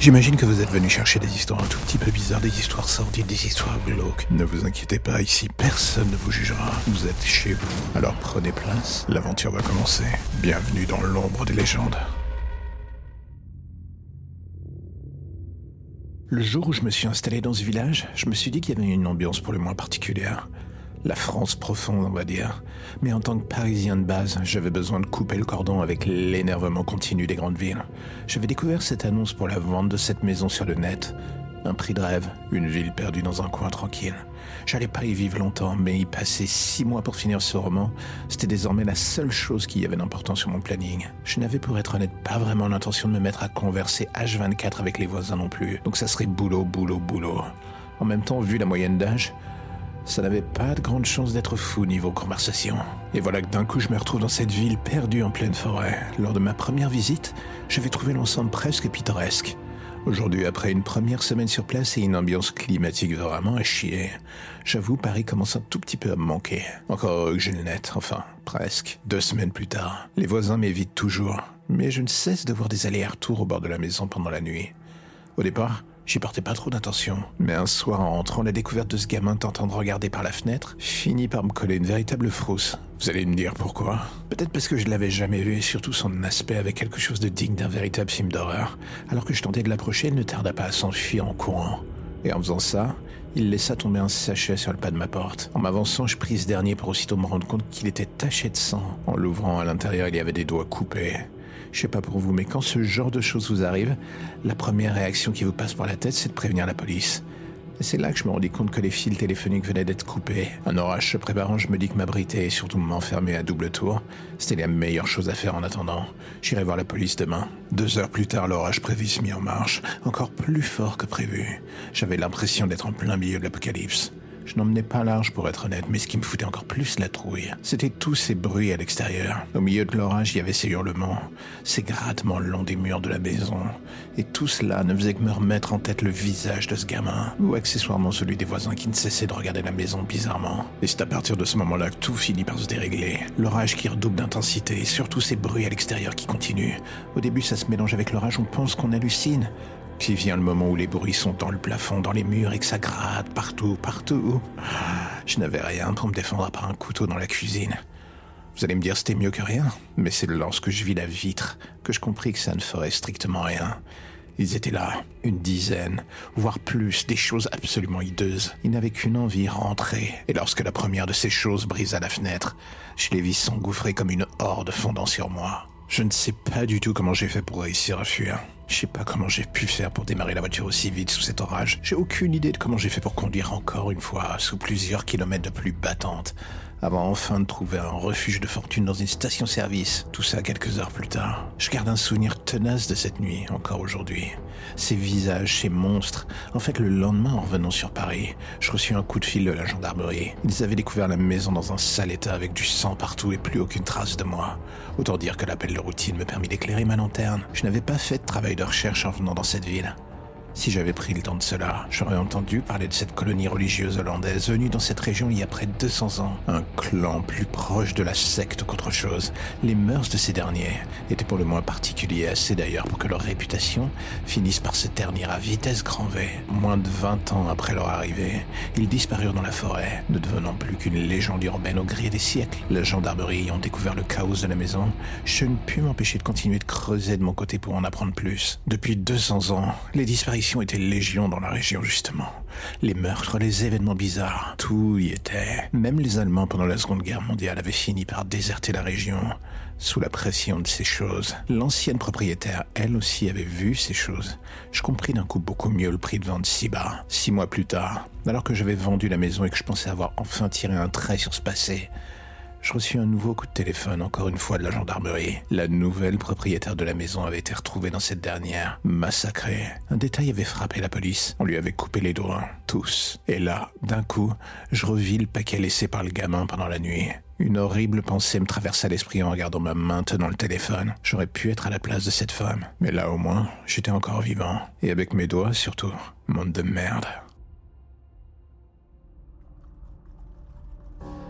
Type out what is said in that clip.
J'imagine que vous êtes venu chercher des histoires un tout petit peu bizarres, des histoires sordides, des histoires glauques. Ne vous inquiétez pas, ici personne ne vous jugera. Vous êtes chez vous. Alors prenez place, l'aventure va commencer. Bienvenue dans l'ombre des légendes. Le jour où je me suis installé dans ce village, je me suis dit qu'il y avait une ambiance pour le moins particulière. La France profonde, on va dire. Mais en tant que Parisien de base, j'avais besoin de couper le cordon avec l'énervement continu des grandes villes. J'avais découvert cette annonce pour la vente de cette maison sur le net. Un prix de rêve, une ville perdue dans un coin tranquille. J'allais pas y vivre longtemps, mais y passer six mois pour finir ce roman, c'était désormais la seule chose qui avait d'importance sur mon planning. Je n'avais pour être honnête pas vraiment l'intention de me mettre à converser H24 avec les voisins non plus, donc ça serait boulot, boulot, boulot. En même temps, vu la moyenne d'âge, ça n'avait pas de grande chance d'être fou niveau conversation. Et voilà que d'un coup je me retrouve dans cette ville perdue en pleine forêt. Lors de ma première visite, j'avais trouvé l'ensemble presque pittoresque. Aujourd'hui, après une première semaine sur place et une ambiance climatique vraiment à chier, j'avoue Paris commence un tout petit peu à me manquer. Encore que j'ai le net, enfin, presque. Deux semaines plus tard, les voisins m'évitent toujours, mais je ne cesse de voir des allers-retours au bord de la maison pendant la nuit. Au départ, J'y portais pas trop d'attention. Mais un soir, en rentrant, la découverte de ce gamin tentant de regarder par la fenêtre finit par me coller une véritable frousse. Vous allez me dire pourquoi? Peut-être parce que je l'avais jamais vu et surtout son aspect avait quelque chose de digne d'un véritable film d'horreur. Alors que je tentais de l'approcher, il ne tarda pas à s'enfuir en courant. Et en faisant ça, il laissa tomber un sachet sur le pas de ma porte. En m'avançant, je pris ce dernier pour aussitôt me rendre compte qu'il était taché de sang. En l'ouvrant, à l'intérieur, il y avait des doigts coupés. Je sais pas pour vous, mais quand ce genre de choses vous arrive, la première réaction qui vous passe par la tête, c'est de prévenir la police. C'est là que je me rendis compte que les fils téléphoniques venaient d'être coupés. Un orage se préparant, je me dis que m'abriter et surtout m'enfermer à double tour, c'était la meilleure chose à faire en attendant. J'irai voir la police demain. Deux heures plus tard, l'orage prévu se mit en marche, encore plus fort que prévu. J'avais l'impression d'être en plein milieu de l'apocalypse. Je n'emmenais pas large pour être honnête, mais ce qui me foutait encore plus la trouille, c'était tous ces bruits à l'extérieur. Au milieu de l'orage, il y avait ces hurlements, ces grattements le long des murs de la maison. Et tout cela ne faisait que me remettre en tête le visage de ce gamin, ou accessoirement celui des voisins qui ne cessaient de regarder la maison bizarrement. Et c'est à partir de ce moment-là que tout finit par se dérégler. L'orage qui redouble d'intensité, et surtout ces bruits à l'extérieur qui continuent. Au début, ça se mélange avec l'orage, on pense qu'on hallucine. Puis vient le moment où les bruits sont dans le plafond, dans les murs et que ça gratte partout, partout. Je n'avais rien pour me défendre à part un couteau dans la cuisine. Vous allez me dire c'était mieux que rien, mais c'est lorsque je vis la vitre que je compris que ça ne ferait strictement rien. Ils étaient là, une dizaine, voire plus, des choses absolument hideuses. Ils n'avaient qu'une envie, rentrer. Et lorsque la première de ces choses brisa la fenêtre, je les vis s'engouffrer comme une horde fondant sur moi. Je ne sais pas du tout comment j'ai fait pour réussir à fuir. Je sais pas comment j'ai pu faire pour démarrer la voiture aussi vite sous cet orage. J'ai aucune idée de comment j'ai fait pour conduire encore une fois sous plusieurs kilomètres de pluie battante avant enfin de trouver un refuge de fortune dans une station-service. Tout ça quelques heures plus tard. Je garde un souvenir tenace de cette nuit, encore aujourd'hui. Ces visages, ces monstres. En fait, le lendemain, en revenant sur Paris, je reçus un coup de fil de la gendarmerie. Ils avaient découvert la maison dans un sale état avec du sang partout et plus aucune trace de moi. Autant dire que l'appel de routine me permit d'éclairer ma lanterne. Je n'avais pas fait de travail de recherche en venant dans cette ville. Si j'avais pris le temps de cela, j'aurais entendu parler de cette colonie religieuse hollandaise venue dans cette région il y a près de 200 ans. Un clan plus proche de la secte qu'autre chose. Les mœurs de ces derniers étaient pour le moins particuliers, assez d'ailleurs pour que leur réputation finisse par se ternir à vitesse grand V. Moins de 20 ans après leur arrivée, ils disparurent dans la forêt, ne devenant plus qu'une légende urbaine au gré des siècles. La gendarmerie ayant découvert le chaos de la maison, je ne pus m'empêcher de continuer de creuser de mon côté pour en apprendre plus. Depuis 200 ans, les disparitions était légion dans la région, justement. Les meurtres, les événements bizarres, tout y était. Même les Allemands, pendant la Seconde Guerre mondiale, avaient fini par déserter la région sous la pression de ces choses. L'ancienne propriétaire, elle aussi, avait vu ces choses. Je compris d'un coup beaucoup mieux le prix de vente si bas. Six mois plus tard, alors que j'avais vendu la maison et que je pensais avoir enfin tiré un trait sur ce passé, je reçus un nouveau coup de téléphone, encore une fois de la gendarmerie. La nouvelle propriétaire de la maison avait été retrouvée dans cette dernière, massacrée. Un détail avait frappé la police. On lui avait coupé les doigts, tous. Et là, d'un coup, je revis le paquet laissé par le gamin pendant la nuit. Une horrible pensée me traversa l'esprit en regardant ma main tenant le téléphone. J'aurais pu être à la place de cette femme. Mais là au moins, j'étais encore vivant. Et avec mes doigts surtout. Monde de merde.